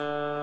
you